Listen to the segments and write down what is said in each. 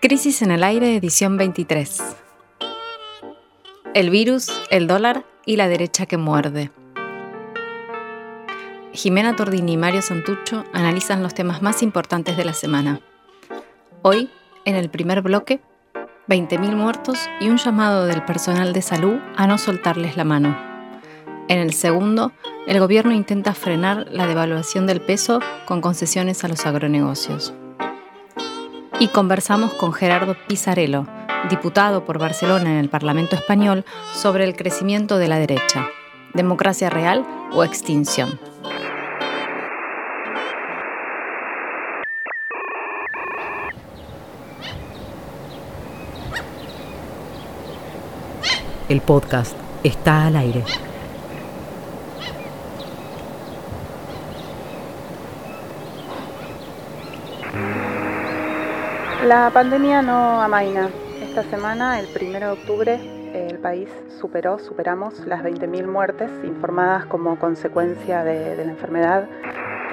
Crisis en el aire, edición 23. El virus, el dólar y la derecha que muerde. Jimena Tordini y Mario Santucho analizan los temas más importantes de la semana. Hoy, en el primer bloque, 20.000 muertos y un llamado del personal de salud a no soltarles la mano. En el segundo, el gobierno intenta frenar la devaluación del peso con concesiones a los agronegocios. Y conversamos con Gerardo Pizarello, diputado por Barcelona en el Parlamento español, sobre el crecimiento de la derecha, democracia real o extinción. El podcast está al aire. La pandemia no amaina. Esta semana, el 1 de octubre, el país superó, superamos las 20.000 muertes informadas como consecuencia de, de la enfermedad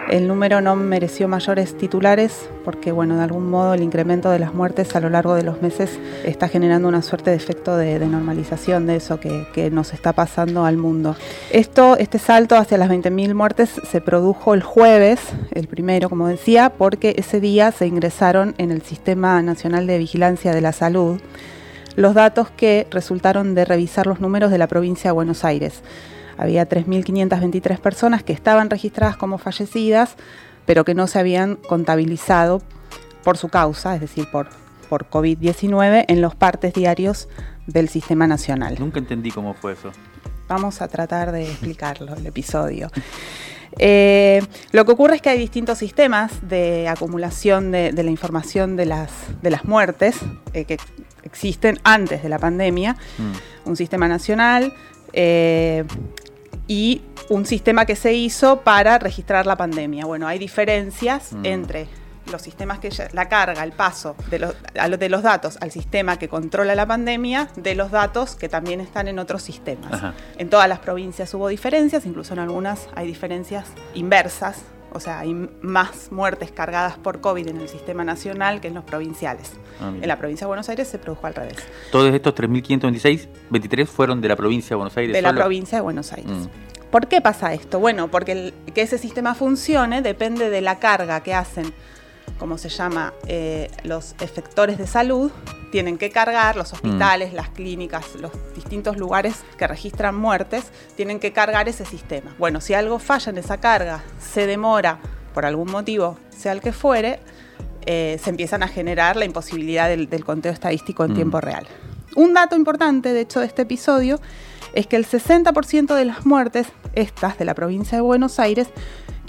el número no mereció mayores titulares porque, bueno, de algún modo el incremento de las muertes a lo largo de los meses está generando una suerte de efecto de, normalización de eso que, nos está pasando al mundo. Esto, este salto hacia las 20.000 muertes se produjo el jueves, el primero, como decía, porque ese día se ingresaron en el Sistema Nacional de Vigilancia de la Salud los datos que resultaron de revisar los números de la provincia de Buenos Aires. Había 3.523 personas que estaban registradas como fallecidas, pero que no se habían contabilizado por su causa, es decir, por, por COVID-19, en los partes diarios del Sistema Nacional. Nunca entendí cómo fue eso. Vamos a tratar de explicarlo, el episodio. Eh, lo que ocurre es que hay distintos sistemas de acumulación de, la información de las, de las muertes eh, que existen antes de la pandemia. Mm. Un sistema nacional, eh, y un sistema que se hizo para registrar la pandemia. Bueno, hay diferencias mm. entre los sistemas que la carga, el paso de los, de los datos al sistema que controla la pandemia, de los datos que también están en otros sistemas. En todas las provincias hubo diferencias, incluso en algunas hay diferencias inversas, o sea, hay más muertes cargadas por COVID en el sistema nacional que en los provinciales. Ah, en la provincia de Buenos Aires se produjo al revés. Todos estos 3.526, 23 fueron de la provincia de Buenos Aires. De la provincia de Buenos Aires. Mm. ¿Por qué pasa esto? Bueno, porque que ese sistema funcione depende de la carga que hacen como se llama, eh, los efectores de salud, tienen que cargar, los hospitales, mm. las clínicas, los distintos lugares que registran muertes, tienen que cargar ese sistema. Bueno, si algo falla en esa carga, se demora por algún motivo, sea el que fuere, eh, se empiezan a generar la imposibilidad del, conteo estadístico en mm. tiempo real. Un dato importante, de hecho, de este episodio es que el 60% de las muertes, estas de la provincia de Buenos Aires,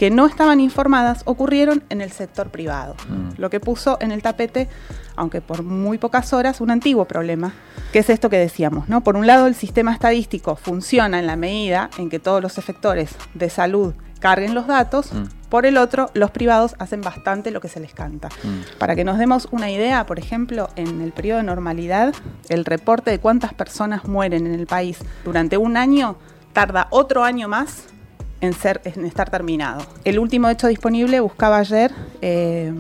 que no estaban informadas ocurrieron en el sector privado, mm. lo que puso en el tapete, aunque por muy pocas horas, un antiguo problema, que es esto que decíamos, ¿no? Por un lado, el sistema estadístico funciona en la medida en que todos los efectores de salud carguen los datos, mm. por el otro, los privados hacen bastante lo que se les canta. Mm. Para que nos demos una idea, por ejemplo, en el periodo de normalidad, el reporte de cuántas personas mueren en el país durante un año tarda otro año más en, ser, en estar terminado. El último hecho disponible buscaba ayer, eh,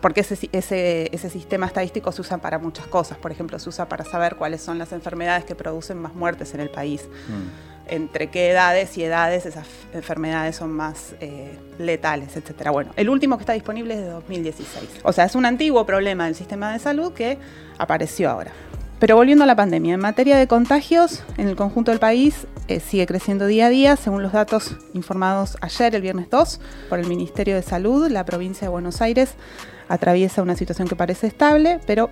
porque ese, ese, sistema estadístico se usa para muchas cosas. Por ejemplo, se usa para saber cuáles son las enfermedades que producen más muertes en el país. Mm. Entre qué edades y edades esas enfermedades son más eh, letales, etcétera. Bueno, el último que está disponible es de 2016. O sea, es un antiguo problema del sistema de salud que apareció ahora. Pero volviendo a la pandemia, en materia de contagios, en el conjunto del país eh, sigue creciendo día a día. Según los datos informados ayer, el viernes 2, por el Ministerio de Salud, la provincia de Buenos Aires atraviesa una situación que parece estable, pero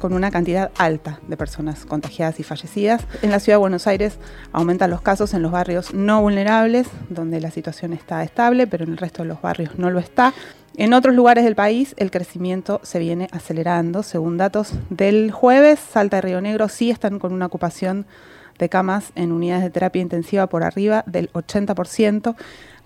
con una cantidad alta de personas contagiadas y fallecidas. En la ciudad de Buenos Aires aumentan los casos en los barrios no vulnerables, donde la situación está estable, pero en el resto de los barrios no lo está. En otros lugares del país el crecimiento se viene acelerando. Según datos del jueves, Salta y Río Negro sí están con una ocupación de camas en unidades de terapia intensiva por arriba del 80%.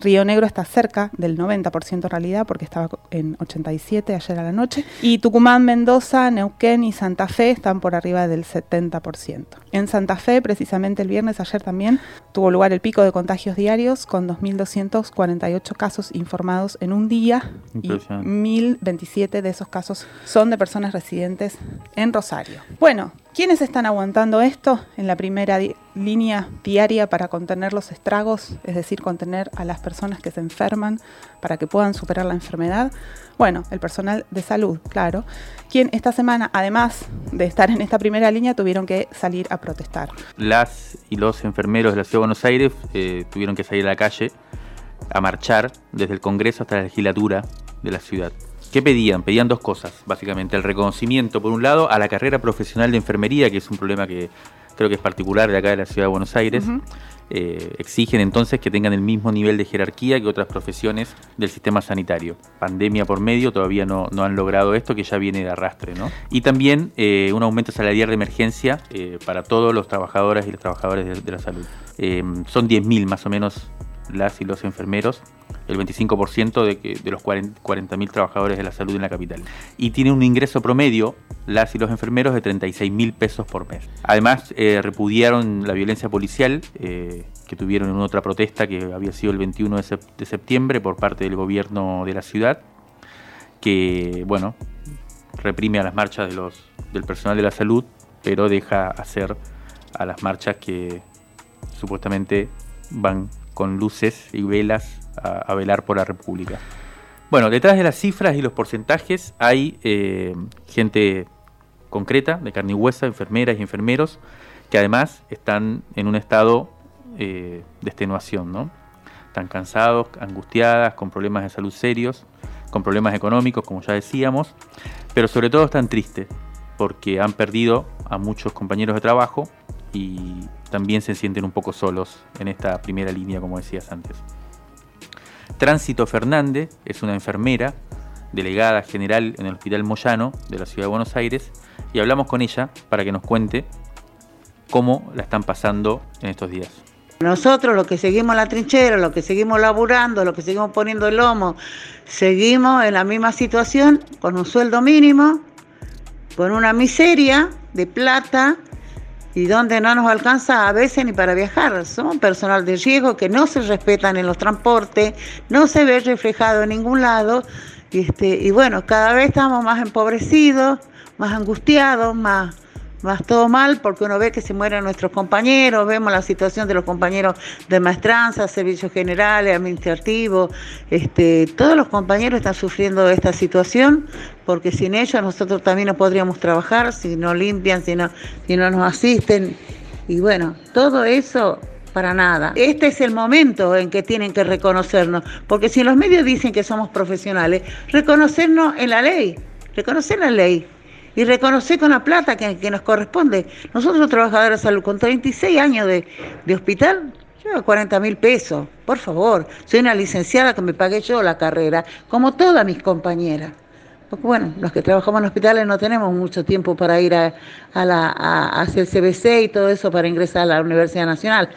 Río Negro está cerca del 90% en realidad, porque estaba en 87 ayer a la noche. Y Tucumán, Mendoza, Neuquén y Santa Fe están por arriba del 70%. En Santa Fe, precisamente el viernes, ayer también, tuvo lugar el pico de contagios diarios con 2.248 casos informados en un día y 1.027 de esos casos son de personas residentes en Rosario. Bueno, ¿quiénes están aguantando esto en la primera línea diaria para contener los estragos, es decir, contener a las personas que se enferman para que puedan superar la enfermedad? Bueno, el personal de salud, claro, quien esta semana, además de estar en esta primera línea, tuvieron que salir a protestar. Las y los enfermeros de la Ciudad de Buenos Aires eh, tuvieron que salir a la calle a marchar desde el Congreso hasta la legislatura de la ciudad. ¿Qué pedían? Pedían dos cosas, básicamente. El reconocimiento, por un lado, a la carrera profesional de enfermería, que es un problema que creo que es particular de acá de la ciudad de Buenos Aires. Eh, exigen entonces que tengan el mismo nivel de jerarquía que otras profesiones del sistema sanitario. Pandemia por medio, todavía no, han logrado esto, que ya viene de arrastre. ¿no? Y también eh, un aumento salarial de emergencia eh, para todos los trabajadores y los trabajadores de, la salud. son 10.000 más o menos las y los enfermeros, el 25% de, de los 40.000 trabajadores de la salud en la capital. Y tiene un ingreso promedio, las y los enfermeros, de 36.000 pesos por mes. Además, eh, repudiaron la violencia policial eh, que tuvieron en otra protesta que había sido el 21 de, septiembre por parte del gobierno de la ciudad, que, bueno, reprime a las marchas de los, del personal de la salud, pero deja hacer a las marchas que supuestamente van con luces y velas a, velar por la República. Bueno, detrás de las cifras y los porcentajes hay eh, gente concreta, de carne y huesa, enfermeras y enfermeros, que además están en un estado eh, de extenuación, ¿no? Están cansados, angustiadas, con problemas de salud serios, con problemas económicos, como ya decíamos, pero sobre todo están tristes porque han perdido a muchos compañeros de trabajo y también se sienten un poco solos en esta primera línea, como decías antes. Tránsito Fernández es una enfermera, delegada general en el Hospital Moyano de la Ciudad de Buenos Aires, y hablamos con ella para que nos cuente cómo la están pasando en estos días. Nosotros, los que seguimos la trinchera, los que seguimos laburando, los que seguimos poniendo el lomo, seguimos en la misma situación, con un sueldo mínimo, con una miseria de plata y donde no nos alcanza a veces ni para viajar. Somos personal de riesgo que no se respetan en los transportes, no se ve reflejado en ningún lado. Este, y bueno, cada vez estamos más empobrecidos, más angustiados, más más todo mal porque uno ve que se mueren nuestros compañeros, vemos la situación de los compañeros de maestranza, servicios generales, administrativos, este, todos los compañeros están sufriendo esta situación porque sin ellos nosotros también no podríamos trabajar, si no limpian, si no, si no nos asisten. Y bueno, todo eso para nada. Este es el momento en que tienen que reconocernos, porque si los medios dicen que somos profesionales, reconocernos en la ley, reconocer la ley y reconocer con la plata que, nos corresponde. Nosotros, trabajadores de salud, con 36 años de, hospital, llevo 40 mil pesos, por favor. Soy una licenciada que me pagué yo la carrera, como todas mis compañeras. Porque bueno, los que trabajamos en hospitales no tenemos mucho tiempo para ir a, la, hacer CBC y todo eso para ingresar a la Universidad Nacional.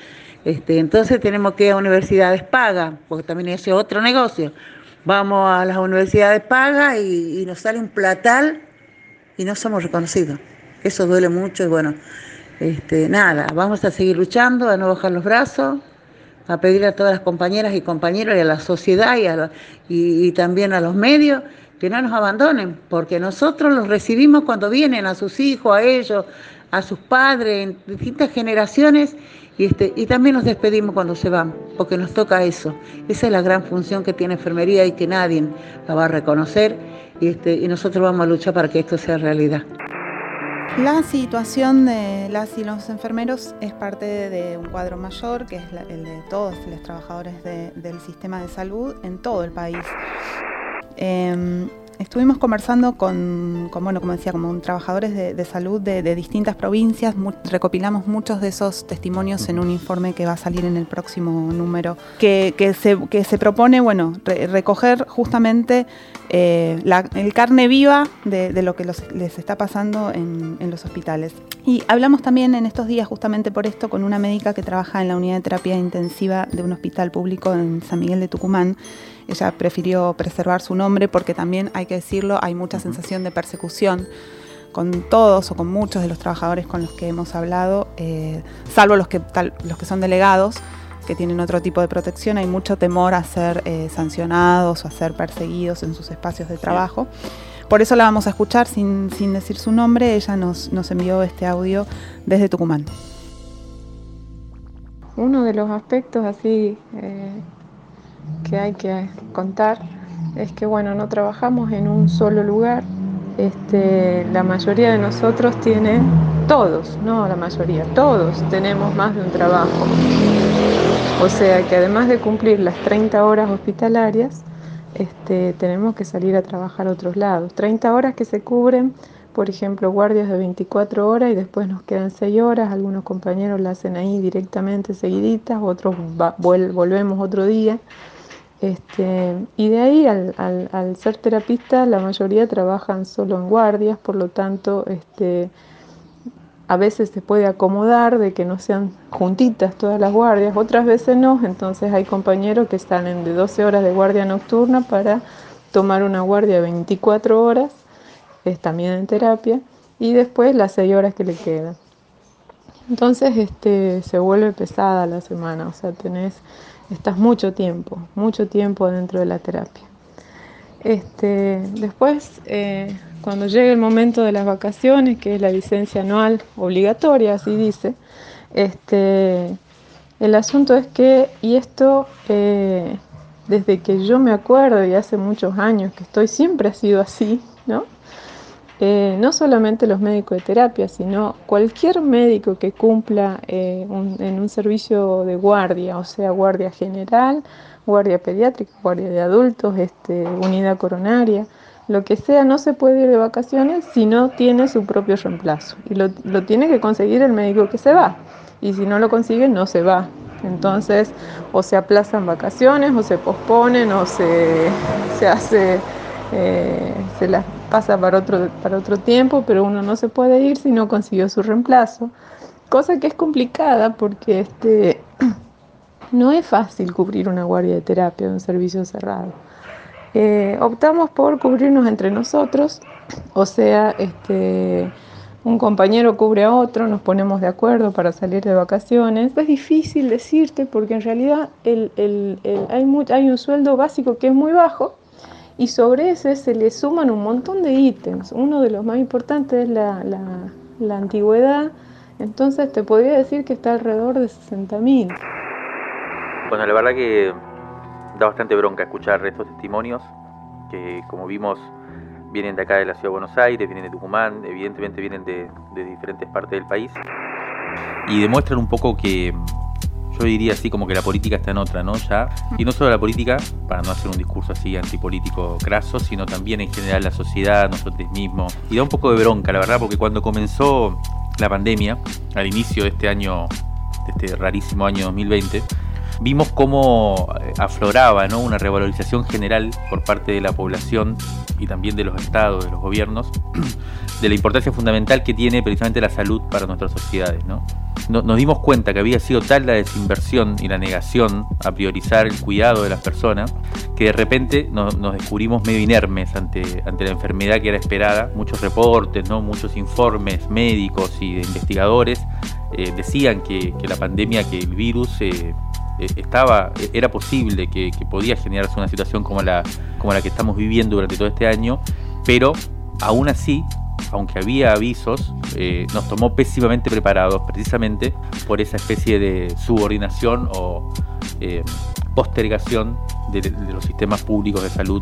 Este, entonces tenemos que ir a universidades pagas, porque también es otro negocio. Vamos a las universidades pagas y nos sale un platal y no somos reconocidos. Eso duele mucho y bueno, este, nada, vamos a seguir luchando, a no bajar los brazos, a pedir a todas las compañeras y compañeros y a la sociedad y, y, también a los medios que no nos abandonen, porque nosotros los recibimos cuando vienen a sus hijos, a ellos, a sus padres, en distintas generaciones, y, este, y también nos despedimos cuando se van, porque nos toca eso. Esa es la gran función que tiene enfermería y que nadie la va a reconocer y, este, y nosotros vamos a luchar para que esto sea realidad. La situación de las y los enfermeros es parte de un cuadro mayor, que es el de todos los trabajadores del sistema de salud en todo el país. Em, estuvimos conversando con, bueno, como decía, como trabajadores de, salud de, distintas provincias, recopilamos muchos de esos testimonios en un informe que va a salir en el próximo número, que, se, propone, bueno, recoger justamente eh, el carne viva de, lo que les está pasando en, los hospitales. Y hablamos también en estos días justamente por esto con una médica que trabaja en la unidad de terapia intensiva de un hospital público en San Miguel de Tucumán. Ella prefirió preservar su nombre porque también, hay que decirlo, hay mucha sensación de persecución con todos o con muchos de los trabajadores con los que hemos hablado, eh, salvo los que, los que son delegados, que tienen otro tipo de protección, hay mucho temor a ser eh, sancionados o a ser perseguidos en sus espacios de trabajo. Por eso la vamos a escuchar sin, decir su nombre. Ella nos, envió este audio desde Tucumán. Uno de los aspectos así eh, que hay que contar es que bueno, no trabajamos en un solo lugar. Este, la mayoría de nosotros tiene, todos, no la mayoría, todos tenemos más de un trabajo. O sea que además de cumplir las 30 horas hospitalarias, este, tenemos que salir a trabajar a otros lados. 30 horas que se cubren, por ejemplo, guardias de 24 horas y después nos quedan 6 horas. Algunos compañeros la hacen ahí directamente seguiditas, otros volvemos otro día. Este, y de ahí al, ser terapista, la mayoría trabajan solo en guardias, por lo tanto, este, a veces se puede acomodar de que no sean juntitas todas las guardias, otras veces no, entonces hay compañeros que salen de 12 horas de guardia nocturna para tomar una guardia 24 horas, también en terapia, y después las 6 horas que le quedan. Entonces este, se vuelve pesada la semana, o sea, tenés, estás mucho tiempo, mucho tiempo dentro de la terapia. Este, después, eh, cuando llegue el momento de las vacaciones, que es la licencia anual obligatoria, así dice, este, el asunto es que, y esto eh, desde que yo me acuerdo y hace muchos años que estoy, siempre ha sido así, ¿no? Eh, no solamente los médicos de terapia, sino cualquier médico que cumpla en un servicio de guardia, o sea, guardia general, guardia pediátrica, guardia de adultos, este, unidad coronaria, lo que sea, no se puede ir de vacaciones si no tiene su propio reemplazo. Y lo, tiene que conseguir el médico que se va. Y si no lo consigue, no se va. Entonces, o se aplazan vacaciones, o se posponen, o se, se hace, eh, se las pasa para otro, para otro tiempo, pero uno no se puede ir si no consiguió su reemplazo. Cosa que es complicada porque este, no es fácil cubrir una guardia de terapia un servicio cerrado. Eh, optamos por cubrirnos entre nosotros, o sea, este, un compañero cubre a otro, nos ponemos de acuerdo para salir de vacaciones. Es difícil decirte porque en realidad hay, hay, un sueldo básico que es muy bajo y sobre ese se le suman un montón de ítems. Uno de los más importantes es la, la antigüedad, entonces te podría decir que está alrededor de 60 mil. Bueno, la verdad que da bastante bronca escuchar estos testimonios que, como vimos, vienen de acá de la Ciudad de Buenos Aires, vienen de Tucumán, evidentemente vienen de, diferentes partes del país y demuestran un poco que yo diría así como que la política está en otra, ¿no? Ya, y no solo la política, para no hacer un discurso así antipolítico craso, sino también en general la sociedad, nosotros mismos. Y da un poco de bronca, la verdad, porque cuando comenzó la pandemia, al inicio de este año, de este rarísimo año 2020, vimos cómo eh, afloraba una revalorización general por parte de la población y también de los estados, de los gobiernos, de la importancia fundamental que tiene precisamente la salud para nuestras sociedades. ¿no? Nos dimos cuenta que había sido tal la desinversión y la negación a priorizar el cuidado de las personas que de repente nos, descubrimos medio inermes ante, ante la enfermedad que era esperada. Muchos reportes, ¿no? muchos informes médicos y de investigadores eh, decían que, la pandemia, que el virus eh, estaba, era posible que, podía generarse una situación como la, como la que estamos viviendo durante todo este año, pero aún así, aunque había avisos, eh, nos tomó pésimamente preparados precisamente por esa especie de subordinación o eh, postergación de, los sistemas públicos de salud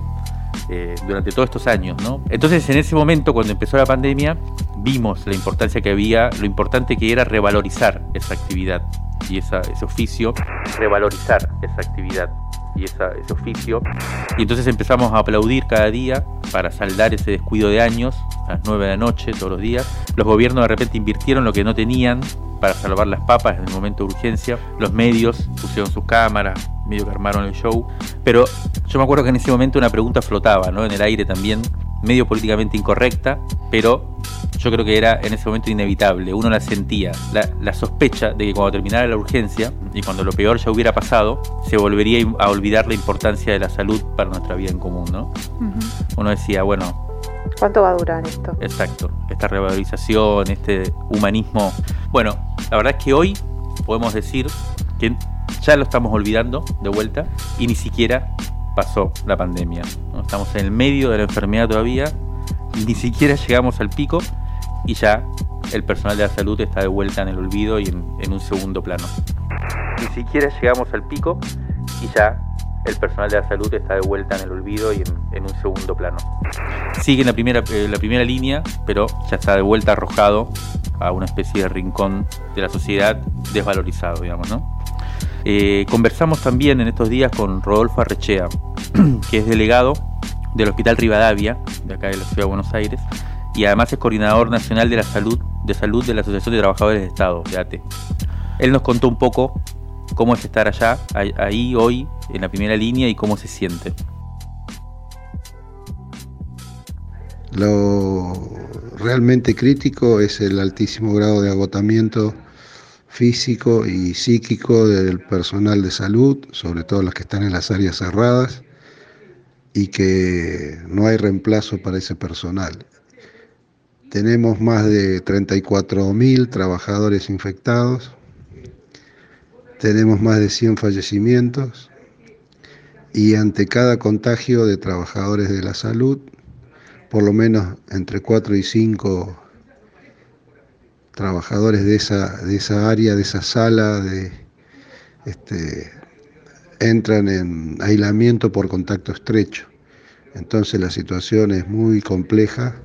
durante todos estos años. Entonces, en ese momento, cuando empezó la pandemia, vimos la importancia que había, lo importante que era revalorizar esa actividad y ese oficio, revalorizar esa actividad y ese oficio. Y entonces empezamos a aplaudir cada día para saldar ese descuido de años, a las 9 de la noche, todos los días. Los gobiernos de repente invirtieron lo que no tenían para salvar las papas en el momento de urgencia. Los medios pusieron sus cámaras, medio que armaron el show. Pero yo me acuerdo que en ese momento una pregunta flotaba ¿no? en el aire también, medio políticamente incorrecta, pero yo creo que era en ese momento inevitable, uno la sentía, la, sospecha de que cuando terminara la urgencia y cuando lo peor ya hubiera pasado, se volvería a olvidar la importancia de la salud para nuestra vida en común, ¿no? Uno decía, bueno... ¿Cuánto va a durar esto? Exacto, esta revalorización, este humanismo. Bueno, la verdad es que hoy podemos decir que ya lo estamos olvidando de vuelta y ni siquiera pasó la pandemia. Estamos en el medio de la enfermedad todavía, ni siquiera llegamos al pico y ya el personal de la salud está de vuelta en el olvido y en, un segundo plano. Ni siquiera llegamos al pico y ya el personal de la salud está de vuelta en el olvido y en, un segundo plano. Sigue en la primera, eh, la primera línea, pero ya está de vuelta arrojado a una especie de rincón de la sociedad desvalorizado, digamos, ¿no? Eh, conversamos también en estos días con Rodolfo Arrechea, que es delegado del Hospital Rivadavia, de acá de la Ciudad de Buenos Aires, y además es coordinador nacional de la salud de salud de la Asociación de Trabajadores de Estado, de ATE. Él nos contó un poco cómo es estar allá, ahí hoy, en la primera línea y cómo se siente. Lo realmente crítico es el altísimo grado de agotamiento físico y psíquico del personal de salud, sobre todo los que están en las áreas cerradas, y que no hay reemplazo para ese personal. Tenemos más de 34.000 trabajadores infectados, tenemos más de 100 fallecimientos y ante cada contagio de trabajadores de la salud, por lo menos entre 4 y 5 trabajadores de esa, de esa área, de esa sala, de, este, entran en aislamiento por contacto estrecho. Entonces la situación es muy compleja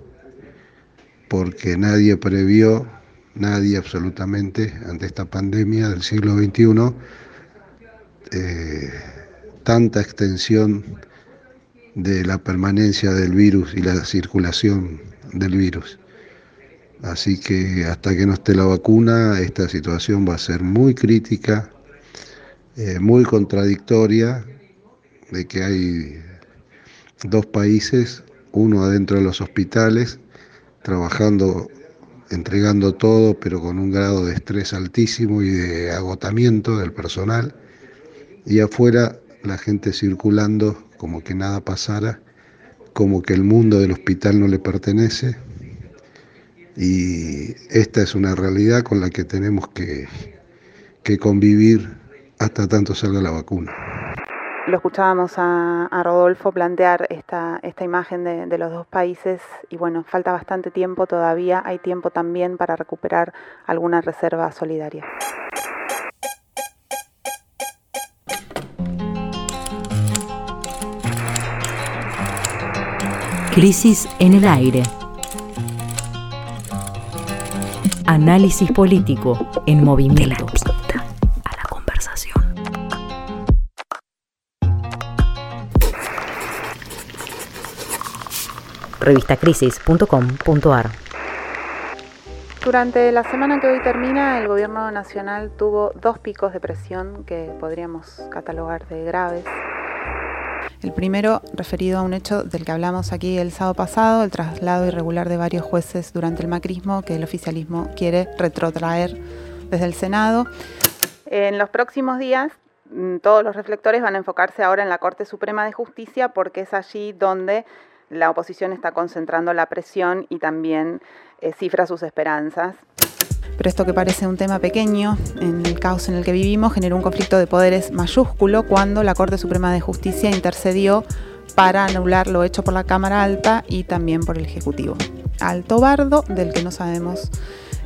porque nadie previó, nadie absolutamente, ante esta pandemia del siglo XXI, eh, tanta extensión de la permanencia del virus y la circulación del virus. Así que hasta que no esté la vacuna, esta situación va a ser muy crítica, eh, muy contradictoria, de que hay dos países, uno adentro de los hospitales, trabajando, entregando todo, pero con un grado de estrés altísimo y de agotamiento del personal, y afuera la gente circulando como que nada pasara, como que el mundo del hospital no le pertenece. Y esta es una realidad con la que tenemos que, que convivir hasta tanto salga la vacuna lo escuchábamos a, Rodolfo plantear esta, esta imagen de, los dos países y bueno, falta bastante tiempo todavía, hay tiempo también para recuperar alguna reserva solidaria. Crisis en el aire. Análisis político en movimiento. revistacrisis.com.ar. Durante la semana que hoy termina, el gobierno nacional tuvo dos picos de presión que podríamos catalogar de graves. El primero referido a un hecho del que hablamos aquí el sábado pasado, el traslado irregular de varios jueces durante el macrismo que el oficialismo quiere retrotraer desde el Senado. En los próximos días mm, todos los reflectores van a enfocarse ahora en la Corte Suprema de Justicia porque es allí donde la oposición está concentrando la presión y también eh, cifra sus esperanzas. Pero esto que parece un tema pequeño, en el caos en el que vivimos, generó un conflicto de poderes mayúsculo cuando la Corte Suprema de Justicia intercedió para anular lo hecho por la Cámara Alta y también por el Ejecutivo. Alto bardo del que no sabemos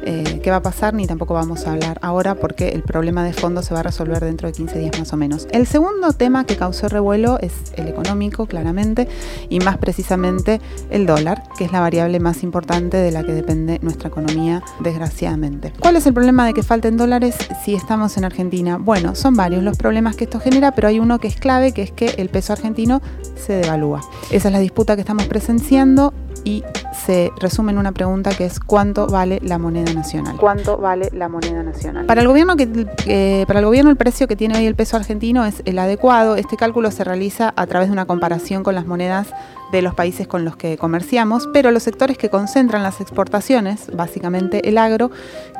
eh, qué va a pasar, ni tampoco vamos a hablar ahora porque el problema de fondo se va a resolver dentro de 15 días más o menos. El segundo tema que causó revuelo es el económico, claramente, y más precisamente el dólar, que es la variable más importante de la que depende nuestra economía, desgraciadamente. ¿Cuál es el problema de que falten dólares si estamos en Argentina? Bueno, son varios los problemas que esto genera, pero hay uno que es clave, que es que el peso argentino se devalúa. Esa es la disputa que estamos presenciando y se resume en una pregunta que es ¿cuánto vale la moneda nacional? ¿Cuánto vale la moneda nacional? Para el gobierno que eh, para el gobierno el precio que tiene hoy el peso argentino es el adecuado. Este cálculo se realiza a través de una comparación con las monedas de los países con los que comerciamos, pero los sectores que concentran las exportaciones, básicamente el agro,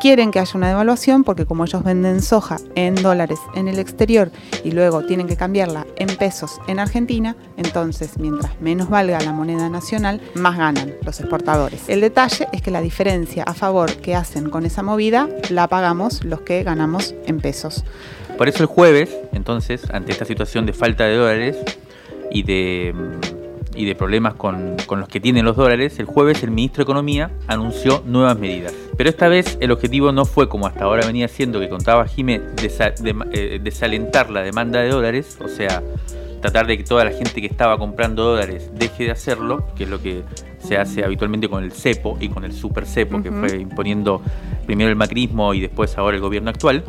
quieren que haya una devaluación porque como ellos venden soja en dólares en el exterior y luego tienen que cambiarla en pesos en Argentina, entonces mientras menos valga la moneda nacional, más ganan los exportadores. El detalle es que la diferencia a favor que hacen con esa movida la pagamos los que ganamos en pesos. Por eso el jueves, entonces, ante esta situación de falta de dólares y de y de problemas con, los que tienen los dólares, el jueves el ministro de Economía anunció nuevas medidas. Pero esta vez el objetivo no fue como hasta ahora venía siendo, que contaba Jimé, eh, desalentar la demanda de dólares, o sea, tratar de que toda la gente que estaba comprando dólares deje de hacerlo, que es lo que se hace habitualmente con el cepo y con el super cepo, que fue imponiendo primero el macrismo y después ahora el gobierno actual,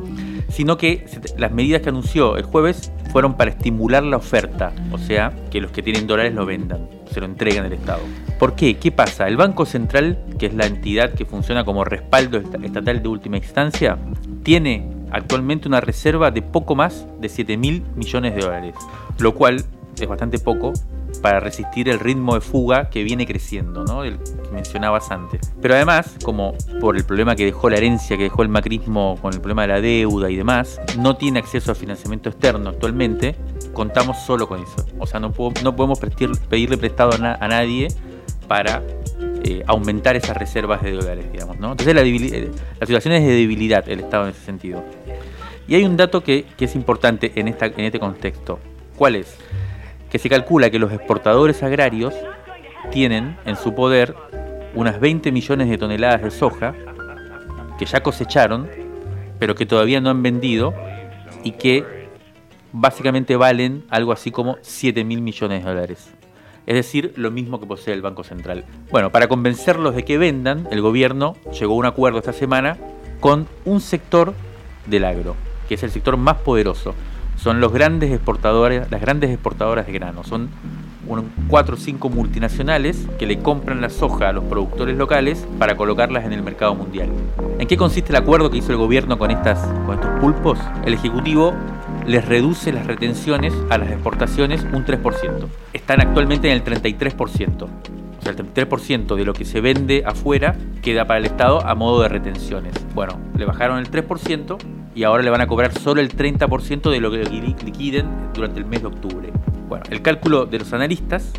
sino que las medidas que anunció el jueves fueron para estimular la oferta, o sea, que los que tienen dólares lo vendan, se lo entreguen al Estado. ¿Por qué? ¿Qué pasa? El Banco Central, que es la entidad que funciona como respaldo estatal de última instancia, tiene actualmente una reserva de poco más de 7 mil millones de dólares, lo cual es bastante poco para resistir el ritmo de fuga que viene creciendo, ¿no? Del que mencionabas antes. Pero además, como por el problema que dejó la herencia, que dejó el macrismo con el problema de la deuda y demás, no tiene acceso a financiamiento externo actualmente, contamos solo con eso. O sea, no, podemos pedirle prestado a, nadie para eh, aumentar esas reservas de dólares, digamos, ¿no? Entonces la, eh, la situación es de debilidad el Estado en ese sentido. Y hay un dato que, es importante en este contexto. ¿Cuál es? que se calcula que los exportadores agrarios tienen en su poder unas 20 millones de toneladas de soja que ya cosecharon, pero que todavía no han vendido y que básicamente valen algo así como 7 mil millones de dólares. Es decir, lo mismo que posee el Banco Central. Bueno, para convencerlos de que vendan, el gobierno llegó a un acuerdo esta semana con un sector del agro, que es el sector más poderoso son los grandes exportadores, las grandes exportadoras de grano. Son cuatro o cinco multinacionales que le compran la soja a los productores locales para colocarlas en el mercado mundial. ¿En qué consiste el acuerdo que hizo el gobierno con, estas, con estos pulpos? El Ejecutivo les reduce las retenciones a las exportaciones un 3%. Están actualmente en el 33% sea, el 33% de lo que se vende afuera queda para el Estado a modo de retenciones. Bueno, le bajaron el 3% y ahora le van a cobrar solo el 30% de lo que liquiden durante el mes de octubre. Bueno, el cálculo de los analistas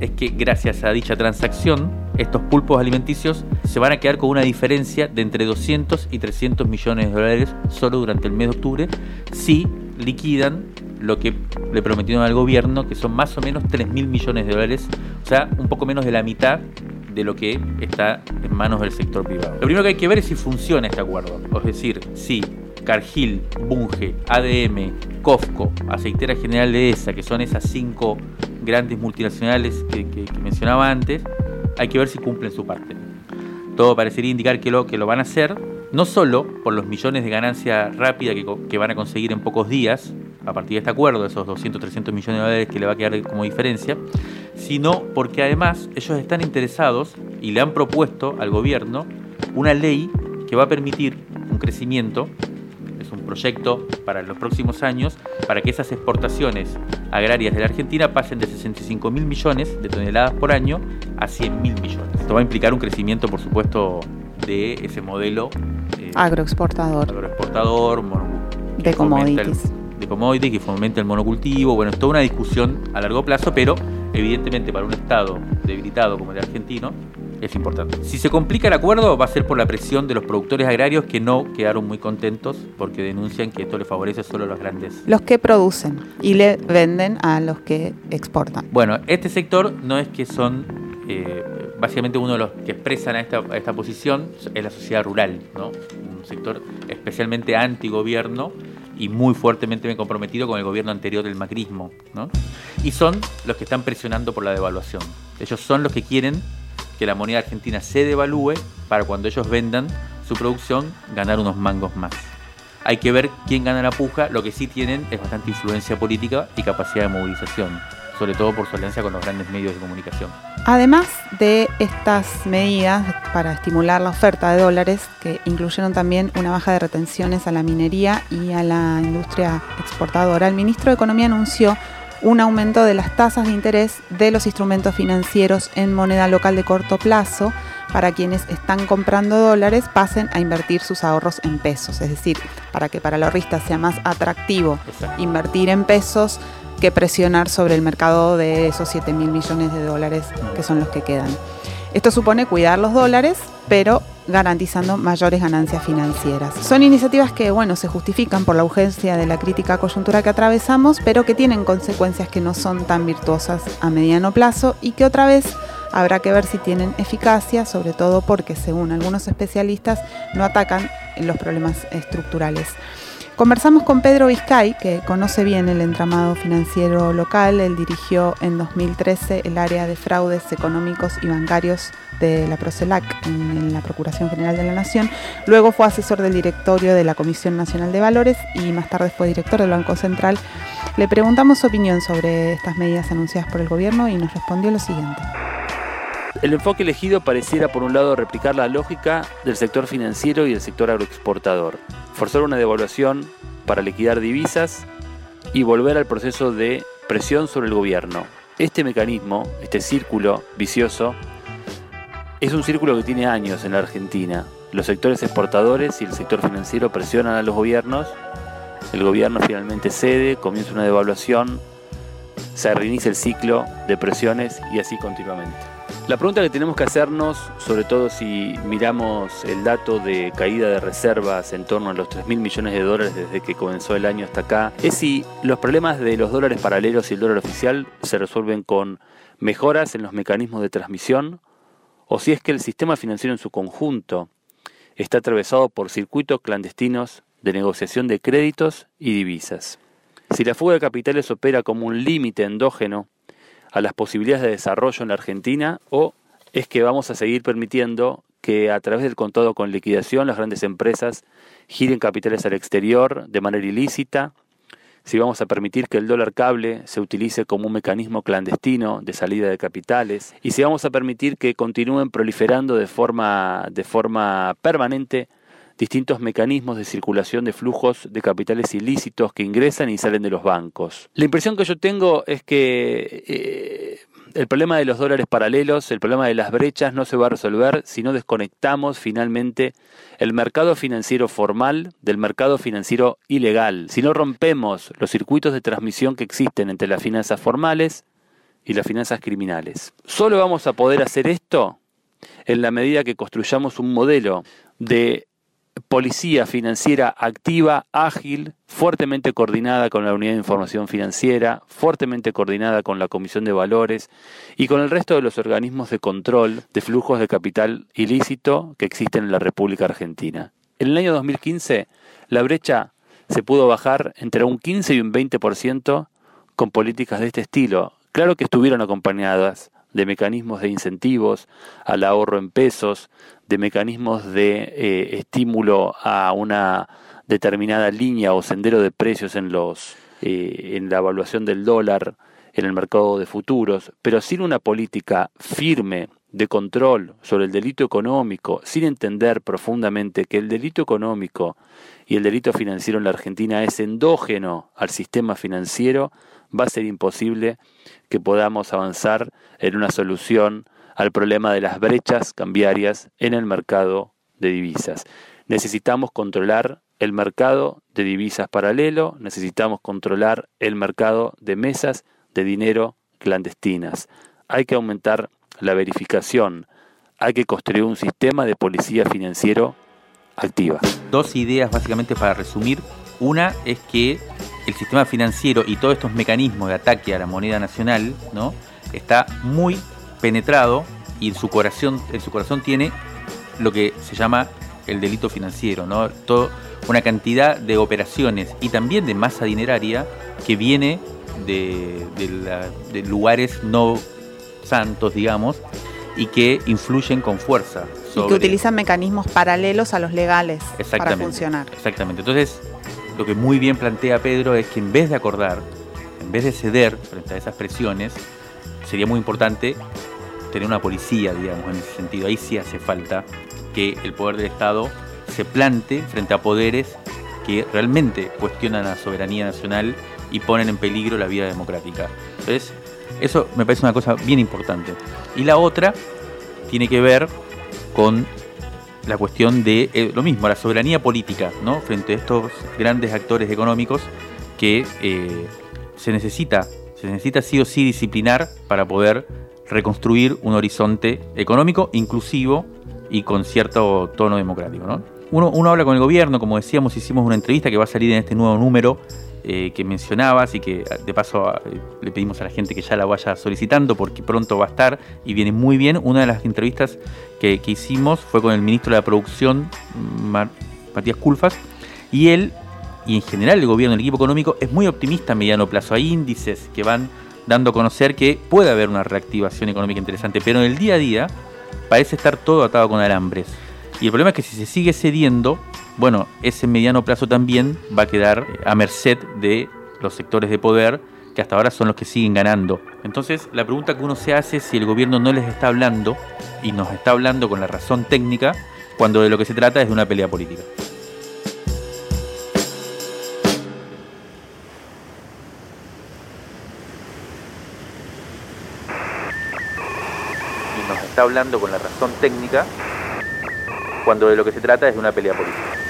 es que gracias a dicha transacción, estos pulpos alimenticios se van a quedar con una diferencia de entre 200 y 300 millones de dólares solo durante el mes de octubre si liquidan lo que le prometieron al gobierno, que son más o menos 3 mil millones de dólares, o sea, un poco menos de la mitad de lo que está en manos del sector privado. Lo primero que hay que ver es si funciona este acuerdo, es decir, si Cargill, Bunge, ADM, COFCO, Aceitera General de ESA, que son esas cinco grandes multinacionales que, mencionaba antes, hay que ver si cumplen su parte. Todo parecería indicar que lo, que lo van a hacer, no solo por los millones de ganancia rápida que, que van a conseguir en pocos días, a partir de este acuerdo, esos 200, 300 millones de dólares que le va a quedar como diferencia, sino porque además ellos están interesados y le han propuesto al gobierno una ley que va a permitir un crecimiento, proyecto para los próximos años, para que esas exportaciones agrarias de la Argentina pasen de 65 mil millones de toneladas por año a 100 mil millones. Esto va a implicar un crecimiento, por supuesto, de ese modelo eh, agroexportador. Agroexportador, de commodities commodities, que fomenta el monocultivo. Bueno, es toda una discusión a largo plazo, pero evidentemente para un Estado debilitado como el argentino es importante. Si se complica el acuerdo va a ser por la presión de los productores agrarios que no quedaron muy contentos porque denuncian que esto le favorece solo a los grandes. Los que producen y le venden a los que exportan. Bueno, este sector no es que son... Eh, básicamente uno de los que expresan a esta, a esta posición es la sociedad rural, ¿no? un sector especialmente antigobierno y muy fuertemente comprometido con el gobierno anterior del macrismo. ¿no? Y son los que están presionando por la devaluación. Ellos son los que quieren que la moneda argentina se devalúe para cuando ellos vendan su producción ganar unos mangos más. Hay que ver quién gana la puja, lo que sí tienen es bastante influencia política y capacidad de movilización. Sobre todo por su alianza con los grandes medios de comunicación. Además de estas medidas para estimular la oferta de dólares, que incluyeron también una baja de retenciones a la minería y a la industria exportadora, el ministro de Economía anunció un aumento de las tasas de interés de los instrumentos financieros en moneda local de corto plazo para quienes están comprando dólares pasen a invertir sus ahorros en pesos. Es decir, para que para el ahorrista sea más atractivo invertir en pesos que presionar sobre el mercado de esos 7 mil millones de dólares que son los que quedan. Esto supone cuidar los dólares, pero garantizando mayores ganancias financieras. Son iniciativas que, bueno, se justifican por la urgencia de la crítica coyuntura que atravesamos, pero que tienen consecuencias que no son tan virtuosas a mediano plazo y que otra vez habrá que ver si tienen eficacia, sobre todo porque, según algunos especialistas, no atacan los problemas estructurales. Conversamos con Pedro Vizcay, que conoce bien el entramado financiero local. Él dirigió en 2013 el área de fraudes económicos y bancarios de la Procelac en, la Procuración General de la Nación. Luego fue asesor del directorio de la Comisión Nacional de Valores y más tarde fue director del Banco Central. Le preguntamos su opinión sobre estas medidas anunciadas por el gobierno y nos respondió lo siguiente. El enfoque elegido pareciera por un lado replicar la lógica del sector financiero y del sector agroexportador, forzar una devaluación para liquidar divisas y volver al proceso de presión sobre el gobierno. Este mecanismo, este círculo vicioso, es un círculo que tiene años en la Argentina. Los sectores exportadores y el sector financiero presionan a los gobiernos, el gobierno finalmente cede, comienza una devaluación, se reinicia el ciclo de presiones y así continuamente. La pregunta que tenemos que hacernos, sobre todo si miramos el dato de caída de reservas en torno a los 3 mil millones de dólares desde que comenzó el año hasta acá, es si los problemas de los dólares paralelos y el dólar oficial se resuelven con mejoras en los mecanismos de transmisión o si es que el sistema financiero en su conjunto está atravesado por circuitos clandestinos de negociación de créditos y divisas. Si la fuga de capitales opera como un límite endógeno a las posibilidades de desarrollo en la Argentina o es que vamos a seguir permitiendo que a través del contado con liquidación las grandes empresas giren capitales al exterior de manera ilícita, si vamos a permitir que el dólar cable se utilice como un mecanismo clandestino de salida de capitales. Y si vamos a permitir que continúen proliferando de forma, de forma permanente distintos mecanismos de circulación de flujos de capitales ilícitos que ingresan y salen de los bancos. La impresión que yo tengo es que eh, el problema de los dólares paralelos, el problema de las brechas no se va a resolver si no desconectamos finalmente el mercado financiero formal del mercado financiero ilegal, si no rompemos los circuitos de transmisión que existen entre las finanzas formales y las finanzas criminales. Solo vamos a poder hacer esto en la medida que construyamos un modelo de policía financiera activa, ágil, fuertemente coordinada con la Unidad de Información Financiera, fuertemente coordinada con la Comisión de Valores y con el resto de los organismos de control de flujos de capital ilícito que existen en la República Argentina. En el año 2015, la brecha se pudo bajar entre un 15 y un 20% con políticas de este estilo. Claro que estuvieron acompañadas de mecanismos de incentivos al ahorro en pesos, de mecanismos de eh, estímulo a una determinada línea o sendero de precios en los eh, en la evaluación del dólar en el mercado de futuros, pero sin una política firme de control sobre el delito económico, sin entender profundamente que el delito económico y el delito financiero en la Argentina es endógeno al sistema financiero, va a ser imposible que podamos avanzar en una solución al problema de las brechas cambiarias en el mercado de divisas. Necesitamos controlar el mercado de divisas paralelo, necesitamos controlar el mercado de mesas de dinero clandestinas. Hay que aumentar la verificación, hay que construir un sistema de policía financiero activa. Dos ideas básicamente para resumir. Una es que el sistema financiero y todos estos mecanismos de ataque a la moneda nacional, ¿no? Está muy penetrado y en su corazón, en su corazón tiene lo que se llama el delito financiero, ¿no? Todo, una cantidad de operaciones y también de masa dineraria que viene de, de lugares no santos, digamos, y que influyen con fuerza. y que utilizan mecanismos paralelos a los legales para funcionar. Exactamente. Entonces, lo que muy bien plantea Pedro es que en vez de acordar en vez de ceder frente a esas presiones, sería muy importante tener una policía, digamos, en ese sentido. Ahí sí hace falta que el poder del Estado se plante frente a poderes que realmente cuestionan la soberanía nacional y ponen en peligro la vida democrática. Entonces, eso me parece una cosa bien importante. Y la otra tiene que ver con la cuestión de eh, lo mismo, la soberanía política, ¿no? Frente a estos grandes actores económicos que eh, se necesita, se necesita sí o sí disciplinar para poder reconstruir un horizonte económico inclusivo y con cierto tono democrático, ¿no? Uno, uno habla con el gobierno, como decíamos, hicimos una entrevista que va a salir en este nuevo número eh, que mencionabas y que de paso eh, le pedimos a la gente que ya la vaya solicitando porque pronto va a estar y viene muy bien. Una de las entrevistas que, hicimos fue con el ministro de la Producción, Matías Culfas, y él y en general el gobierno, el equipo económico, es muy optimista a mediano plazo. Hay índices que van dando a conocer que puede haber una reactivación económica interesante, pero en el día a día parece estar todo atado con alambres. Y el problema es que si se sigue cediendo, bueno, ese mediano plazo también va a quedar a merced de los sectores de poder que hasta ahora son los que siguen ganando. Entonces, la pregunta que uno se hace es si el gobierno no les está hablando y nos está hablando con la razón técnica cuando de lo que se trata es de una pelea política. Y nos está hablando con la razón técnica cuando de lo que se trata es de una pelea política.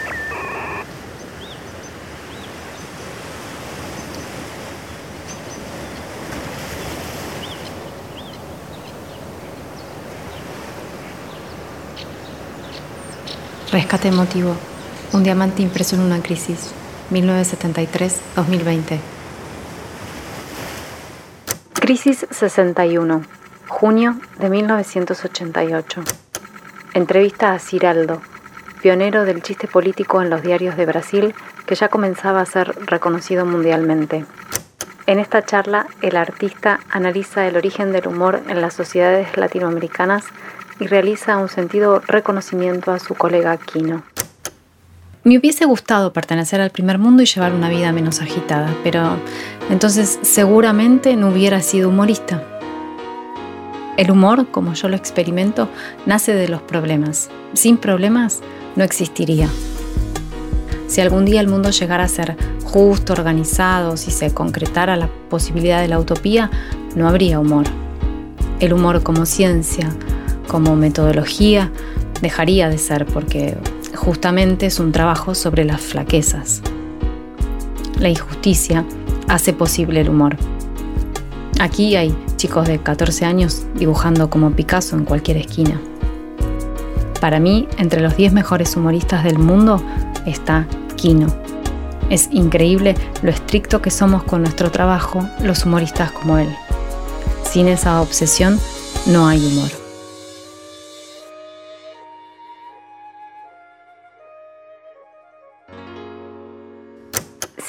Rescate emotivo. Un diamante impreso en una crisis. 1973-2020. Crisis 61. Junio de 1988. Entrevista a Ciraldo, pionero del chiste político en los diarios de Brasil que ya comenzaba a ser reconocido mundialmente. En esta charla, el artista analiza el origen del humor en las sociedades latinoamericanas y realiza un sentido reconocimiento a su colega Aquino. Me hubiese gustado pertenecer al primer mundo y llevar una vida menos agitada, pero entonces seguramente no hubiera sido humorista. El humor, como yo lo experimento, nace de los problemas. Sin problemas no existiría. Si algún día el mundo llegara a ser justo, organizado, si se concretara la posibilidad de la utopía, no habría humor. El humor como ciencia, como metodología dejaría de ser porque justamente es un trabajo sobre las flaquezas. La injusticia hace posible el humor. Aquí hay chicos de 14 años dibujando como Picasso en cualquier esquina. Para mí, entre los 10 mejores humoristas del mundo está Kino. Es increíble lo estricto que somos con nuestro trabajo los humoristas como él. Sin esa obsesión no hay humor.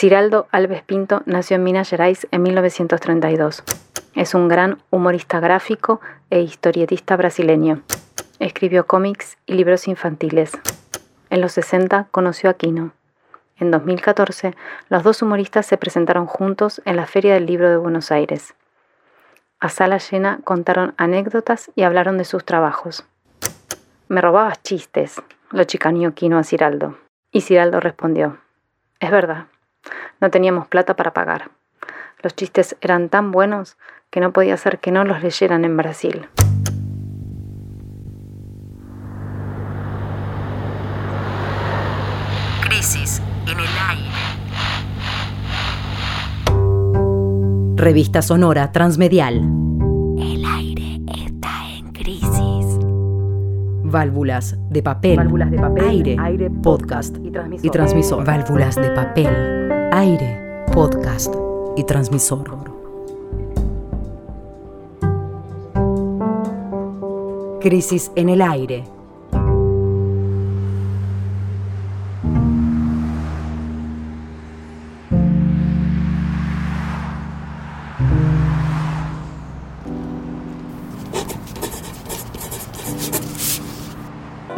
Ciraldo Alves Pinto nació en Minas Gerais en 1932. Es un gran humorista gráfico e historietista brasileño. Escribió cómics y libros infantiles. En los 60 conoció a Quino. En 2014, los dos humoristas se presentaron juntos en la Feria del Libro de Buenos Aires. A sala llena contaron anécdotas y hablaron de sus trabajos. Me robabas chistes, lo chicaneó Quino a Ciraldo. Y Ciraldo respondió, es verdad. No teníamos plata para pagar. Los chistes eran tan buenos que no podía ser que no los leyeran en Brasil. Crisis en el aire. Revista Sonora Transmedial. El aire está en crisis. Válvulas de papel. Válvulas de papel. Aire. aire podcast. Y transmisor. y transmisor. Válvulas de papel aire, podcast y transmisor. Crisis en el aire.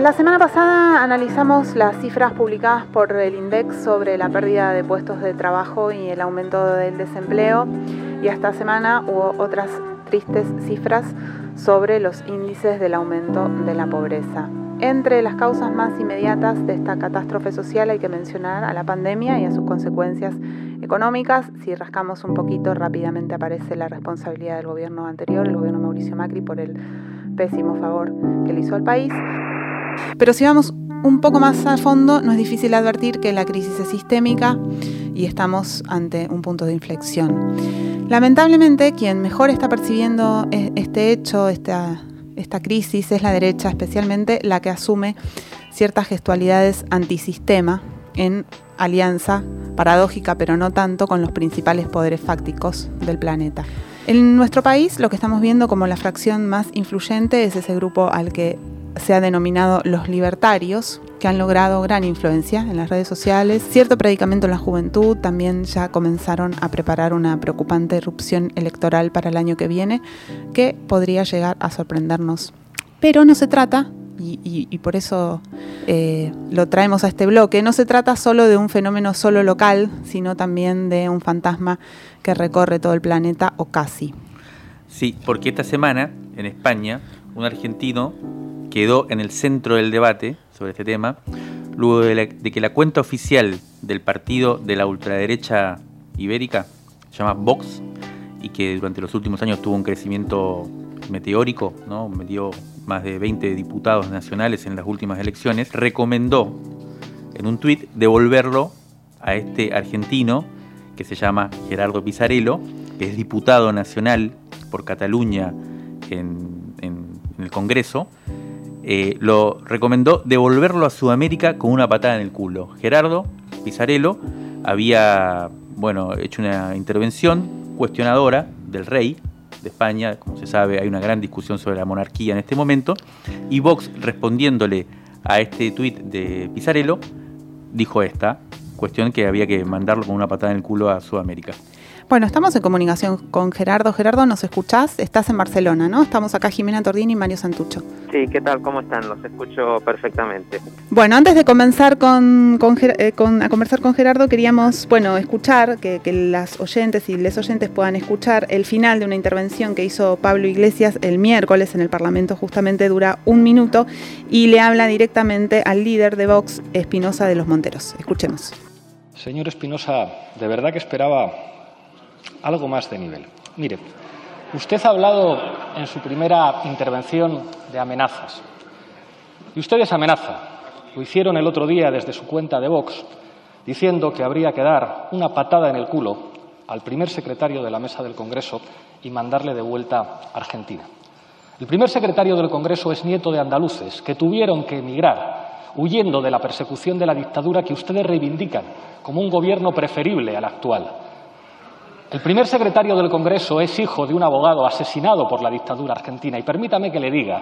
La semana pasada analizamos las cifras publicadas por el INDEX sobre la pérdida de puestos de trabajo y el aumento del desempleo y esta semana hubo otras tristes cifras sobre los índices del aumento de la pobreza. Entre las causas más inmediatas de esta catástrofe social hay que mencionar a la pandemia y a sus consecuencias económicas. Si rascamos un poquito, rápidamente aparece la responsabilidad del gobierno anterior, el gobierno Mauricio Macri, por el pésimo favor que le hizo al país. Pero si vamos un poco más a fondo, no es difícil advertir que la crisis es sistémica y estamos ante un punto de inflexión. Lamentablemente, quien mejor está percibiendo e-, este hecho, esta, crisis, es la derecha, especialmente la que asume ciertas gestualidades antisistema en alianza, paradójica pero no tanto, con los principales poderes fácticos del planeta. En nuestro país lo que estamos viendo como la fracción más influyente es ese grupo al que se ha denominado los libertarios, que han logrado gran influencia en las redes sociales, cierto predicamento en la juventud, también ya comenzaron a preparar una preocupante erupción electoral para el año que viene, que podría llegar a sorprendernos. Pero no se trata, y, por eso eh, lo traemos a este bloque, no se trata solo de un fenómeno solo local, sino también de un fantasma que recorre todo el planeta o casi. Sí, porque esta semana en España un argentino quedó en el centro del debate sobre este tema, luego de, que la cuenta oficial del partido de la ultraderecha ibérica, se llama Vox, y que durante los últimos años tuvo un crecimiento meteórico, ¿no? metió más de 20 diputados nacionales en las últimas elecciones, recomendó en un tuit devolverlo a este argentino que se llama Gerardo Pizarello, que es diputado nacional por Cataluña en, en el Congreso, eh, lo recomendó devolverlo a Sudamérica con una patada en el culo. Gerardo Pizarello había bueno, hecho una intervención cuestionadora del rey de España, como se sabe hay una gran discusión sobre la monarquía en este momento, y Vox respondiéndole a este tuit de Pizarello, dijo esta cuestión que había que mandarlo con una patada en el culo a Sudamérica. Bueno, estamos en comunicación con Gerardo. Gerardo, ¿nos escuchás? Estás en Barcelona, ¿no? Estamos acá Jimena Tordini y Mario Santucho. Sí, ¿qué tal? ¿Cómo están? Los escucho perfectamente. Bueno, antes de comenzar con, eh, a conversar con Gerardo, queríamos, bueno, escuchar, que, las oyentes y les oyentes puedan escuchar el final de una intervención que hizo Pablo Iglesias el miércoles en el Parlamento, justamente dura un minuto, y le habla directamente al líder de Vox, Espinosa de los Monteros. Escuchemos. Señor Espinosa, de verdad que esperaba algo más de nivel. Mire, usted ha hablado en su primera intervención de amenazas. Y usted es amenaza. Lo hicieron el otro día desde su cuenta de Vox, diciendo que habría que dar una patada en el culo al primer secretario de la mesa del Congreso y mandarle de vuelta a Argentina. El primer secretario del Congreso es nieto de andaluces que tuvieron que emigrar huyendo de la persecución de la dictadura que ustedes reivindican como un gobierno preferible al actual. El primer secretario del Congreso es hijo de un abogado asesinado por la dictadura argentina y permítame que le diga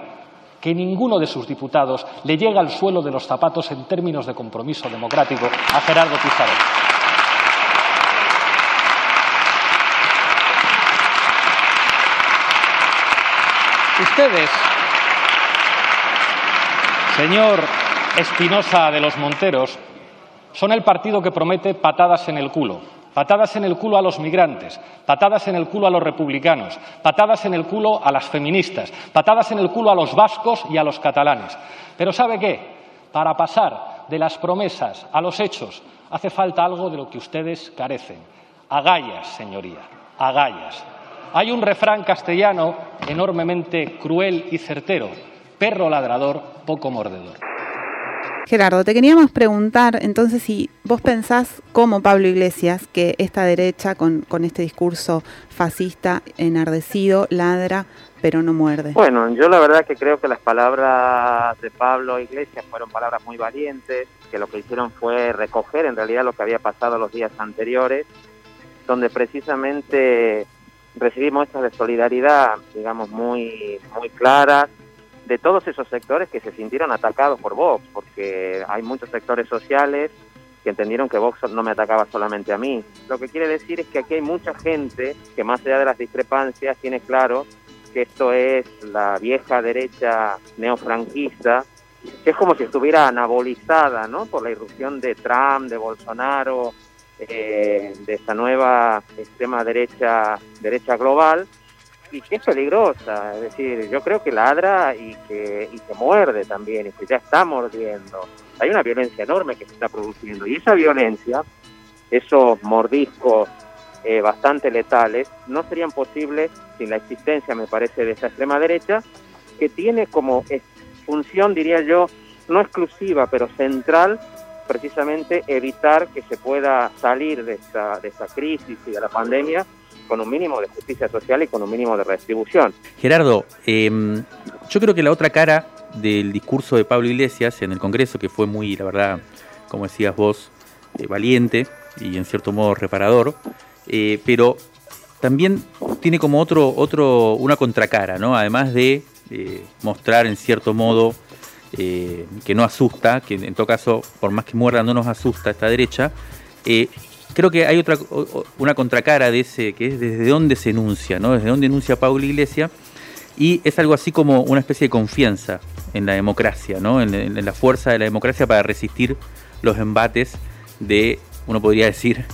que ninguno de sus diputados le llega al suelo de los zapatos en términos de compromiso democrático a Gerardo Pizarro. Ustedes, señor Espinosa de los Monteros, son el partido que promete patadas en el culo patadas en el culo a los migrantes, patadas en el culo a los republicanos, patadas en el culo a las feministas, patadas en el culo a los vascos y a los catalanes. Pero ¿sabe qué? Para pasar de las promesas a los hechos hace falta algo de lo que ustedes carecen. Agallas, señoría, agallas. Hay un refrán castellano enormemente cruel y certero. Perro ladrador, poco mordedor. Gerardo, te queríamos preguntar entonces si vos pensás como Pablo Iglesias que esta derecha con, este discurso fascista enardecido ladra pero no muerde. Bueno, yo la verdad que creo que las palabras de Pablo Iglesias fueron palabras muy valientes, que lo que hicieron fue recoger en realidad lo que había pasado los días anteriores, donde precisamente recibimos estas de solidaridad, digamos, muy, muy claras, de todos esos sectores que se sintieron atacados por Vox, porque hay muchos sectores sociales que entendieron que Vox no me atacaba solamente a mí. Lo que quiere decir es que aquí hay mucha gente que más allá de las discrepancias tiene claro que esto es la vieja derecha neofranquista es como si estuviera anabolizada ¿no? por la irrupción de Trump, de Bolsonaro, eh, de esta nueva extrema derecha, derecha global, y que es peligrosa, es decir, yo creo que ladra y que, y que muerde también, y que ya está mordiendo. Hay una violencia enorme que se está produciendo, y esa violencia, esos mordiscos eh, bastante letales, no serían posibles sin la existencia, me parece, de esa extrema derecha, que tiene como función, diría yo, no exclusiva, pero central, precisamente evitar que se pueda salir de esta, de esta crisis y de la pandemia con un mínimo de justicia social y con un mínimo de redistribución. Gerardo, em, yo creo que la otra cara del discurso de Pablo Iglesias en el Congreso, que fue muy, la verdad, como decías vos, eh, valiente y en cierto modo reparador, eh, pero también tiene como otro, otro, una contracara, ¿no? Además de eh, mostrar en cierto modo eh, que no asusta, que en todo caso, por más que muerda, no nos asusta esta derecha. Eh, creo que hay otra una contracara de ese, que es desde dónde se enuncia, ¿no? Desde dónde enuncia Pablo Iglesias. Y es algo así como una especie de confianza en la democracia, ¿no? En, la fuerza de la democracia para resistir los embates de, uno podría decir,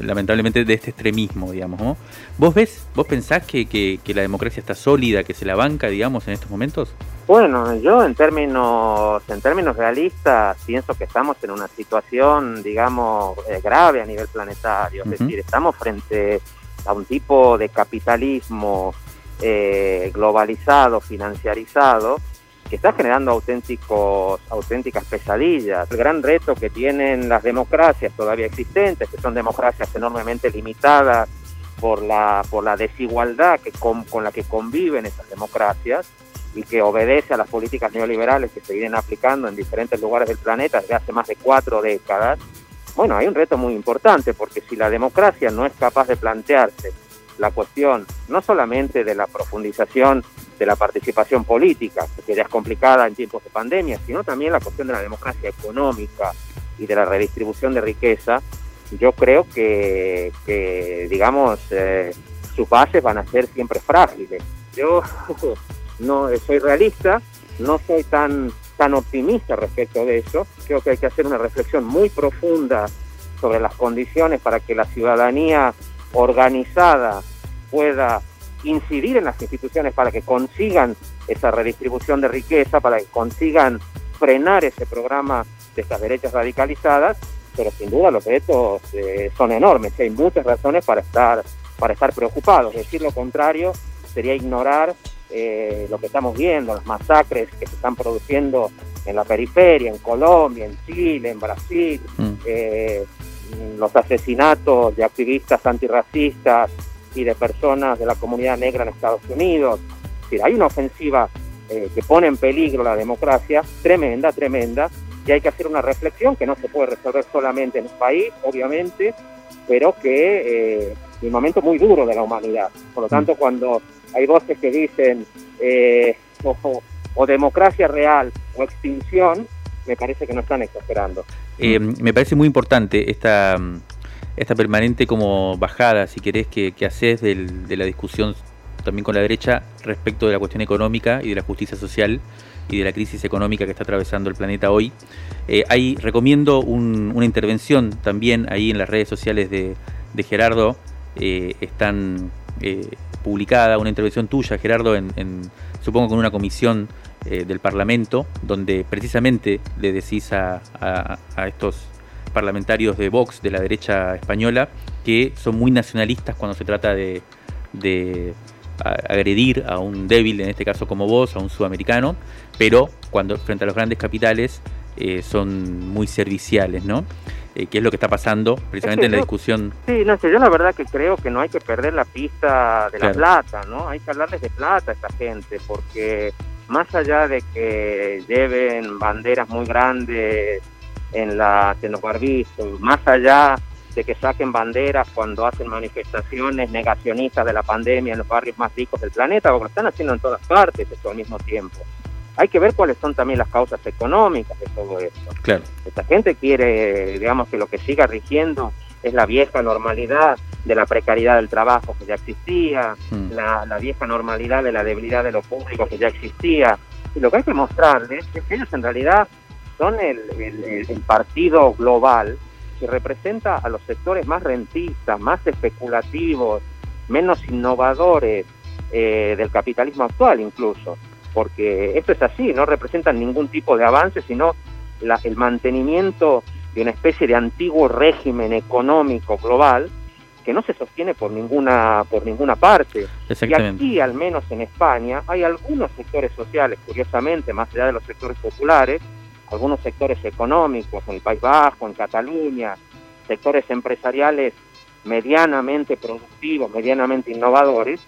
lamentablemente de este extremismo, digamos. ¿no? ¿Vos ves, vos pensás que, que, la democracia está sólida, que se la banca, digamos, en estos momentos? Bueno, yo en términos, en términos realistas pienso que estamos en una situación, digamos, eh, grave a nivel planetario. Es decir, estamos frente a un tipo de capitalismo eh, globalizado, financiarizado, que está generando auténticos, auténticas pesadillas. El gran reto que tienen las democracias todavía existentes, que son democracias enormemente limitadas por la, por la desigualdad que con, la que conviven esas democracias y que obedece a las políticas neoliberales que se vienen aplicando en diferentes lugares del planeta desde hace más de cuatro décadas, bueno, hay un reto muy importante porque si la democracia no es capaz de plantearse la cuestión no solamente de la profundización de la participación política, que ya es complicada en tiempos de pandemia, sino también la cuestión de la democracia económica y de la redistribución de riqueza, yo creo que, digamos, eh, sus bases van a ser siempre frágiles. Yo no soy realista, no soy tan, tan optimista respecto de eso, creo que hay que hacer una reflexión muy profunda sobre las condiciones para que la ciudadanía organizada pueda incidir en las instituciones para que consigan esa redistribución de riqueza, para que consigan frenar ese programa de estas derechas radicalizadas, pero sin duda los retos eh, son enormes y hay muchas razones para estar, para estar preocupados. Decir lo contrario sería ignorar eh, lo que estamos viendo, las masacres que se están produciendo en la periferia, en Colombia, en Chile, en Brasil, mm. eh, los asesinatos de activistas antirracistas y de personas de la comunidad negra en Estados Unidos. Es decir, hay una ofensiva eh, que pone en peligro la democracia tremenda, tremenda, y hay que hacer una reflexión que no se puede resolver solamente en un país, obviamente, pero que eh, es un momento muy duro de la humanidad. Por lo tanto, mm. cuando hay voces que dicen eh, o, democracia real o extinción, me parece que no están exagerando. Me parece muy importante esta esta permanente como bajada, si querés, que, haces de la discusión también con la derecha respecto de la cuestión económica y de la justicia social y de la crisis económica que está atravesando el planeta hoy. Eh, ahí recomiendo una intervención también ahí en las redes sociales de, Gerardo. Eh, están eh, publicada una intervención tuya, Gerardo, en, supongo con una comisión del Parlamento, donde precisamente le decís a estos parlamentarios de Vox, de la derecha española, que son muy nacionalistas cuando se trata de, agredir a un débil, en este caso como vos, a un sudamericano, pero cuando frente a los grandes capitales eh, son muy serviciales, ¿no? Eh, ¿Qué es lo que está pasando precisamente en la discusión? Sí, no sé, yo la verdad que creo que no hay que perder la pista de la plata, ¿no? Hay que hablarles de plata a esta gente, porque más allá de que lleven banderas muy grandes en, la, barbizos, más allá de que saquen banderas cuando hacen manifestaciones negacionistas de la pandemia en los barrios más ricos del planeta, porque lo están haciendo en todas partes esto al mismo tiempo. Hay que ver cuáles son también las causas económicas de todo esto. Claro. Esta gente quiere, digamos, que lo que siga rigiendo es la vieja normalidad de la precariedad del trabajo que ya existía, mm. la, la vieja normalidad de la debilidad de lo público que ya existía, Y lo que hay que mostrarles es que ellos en realidad son el, partido global que representa a los sectores más rentistas, más especulativos, menos innovadores eh, del capitalismo actual incluso, porque esto es así, no representan ningún tipo de avance, sino el mantenimiento de una especie de antiguo régimen económico global que no se sostiene por ninguna por ninguna parte. Y aquí, al menos en España, hay algunos sectores sociales, curiosamente, más allá de los sectores populares, algunos sectores económicos, en el País Bajo, en Cataluña, sectores empresariales medianamente productivos, medianamente innovadores,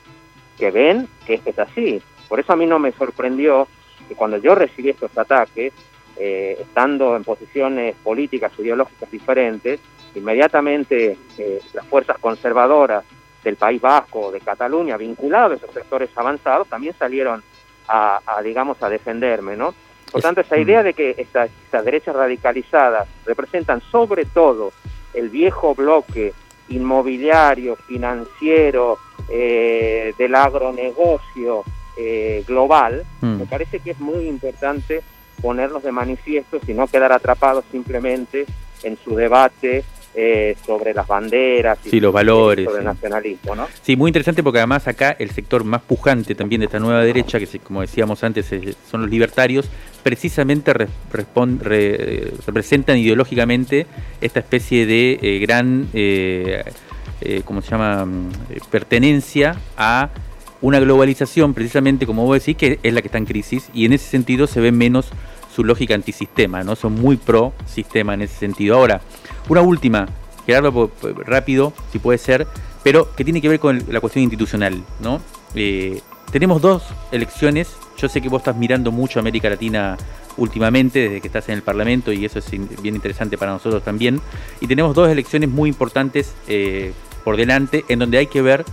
que ven que esto es así. Por eso a mí no me sorprendió que cuando yo recibí estos ataques, eh, estando en posiciones políticas, ideológicas diferentes, inmediatamente eh, las fuerzas conservadoras del País Vasco, de Cataluña, vinculadas a esos sectores avanzados, también salieron a, digamos, a defenderme, ¿no? Por tanto, esa idea de que estas, derechas radicalizadas representan sobre todo el viejo bloque inmobiliario, financiero, eh, del agronegocio global, mm. me parece que es muy importante ponerlos de manifiesto, y no quedar atrapados simplemente en su debate eh, sobre las banderas y los valores, sobre el nacionalismo. ¿no? Sí, muy interesante porque además acá el sector más pujante también de esta nueva derecha, que como decíamos antes son los libertarios, precisamente representan ideológicamente esta especie de eh, gran, eh, eh, ¿cómo se llama?, mm, pertenencia a una globalización, precisamente como vos decís, que es la que está en crisis, y en ese sentido se ve menos su lógica antisistema, ¿no? Son muy pro sistema en ese sentido. Ahora, una última, Gerardo, rápido, si puede ser, pero que tiene que ver con la cuestión institucional, ¿no? Eh, tenemos dos elecciones, yo sé que vos estás mirando mucho América Latina últimamente, desde que estás en el Parlamento, y eso es bien interesante para nosotros también, y tenemos dos elecciones muy importantes eh, por delante, en donde hay que ver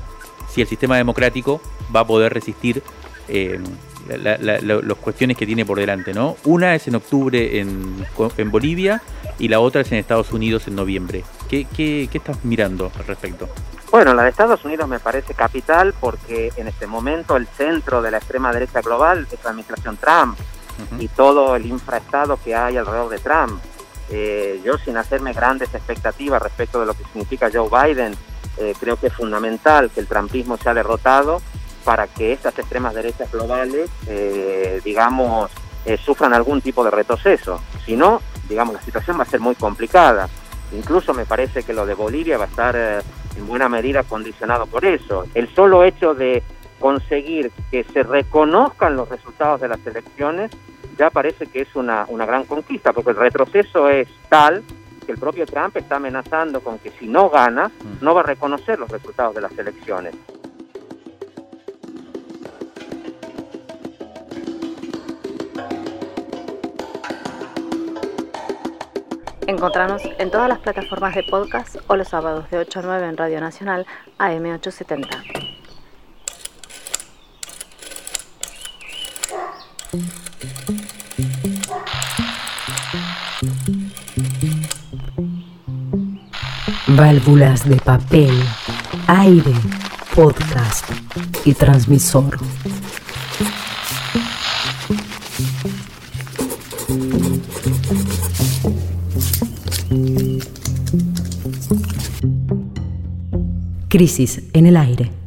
si el sistema democrático va a poder resistir eh, las cuestiones que tiene por delante, ¿no? Una es en octubre en, en Bolivia y la otra es en Estados Unidos en noviembre. ¿Qué, qué, qué estás mirando al respecto? Bueno, la de Estados Unidos me parece capital porque en este momento el centro de la extrema derecha global es la administración Trump y todo el infraestado que hay alrededor de Trump. Eh, yo sin hacerme grandes expectativas respecto de lo que significa Joe Biden, eh, creo que es fundamental que el trumpismo sea derrotado para que estas extremas derechas globales, eh, digamos, eh, sufran algún tipo de retroceso. Si no, digamos, la situación va a ser muy complicada. Incluso me parece que lo de Bolivia va a estar en buena medida condicionado por eso. El solo hecho de conseguir que se reconozcan los resultados de las elecciones ya parece que es una, una gran conquista, porque el retroceso es tal que el propio Trump está amenazando con que si no gana, mm. no va a reconocer los resultados de las elecciones. Encontrarnos en todas las plataformas de podcast o los sábados de 8 a 9 en Radio Nacional AM870. Válvulas de papel, aire, podcast y transmisor. Crisis en el aire.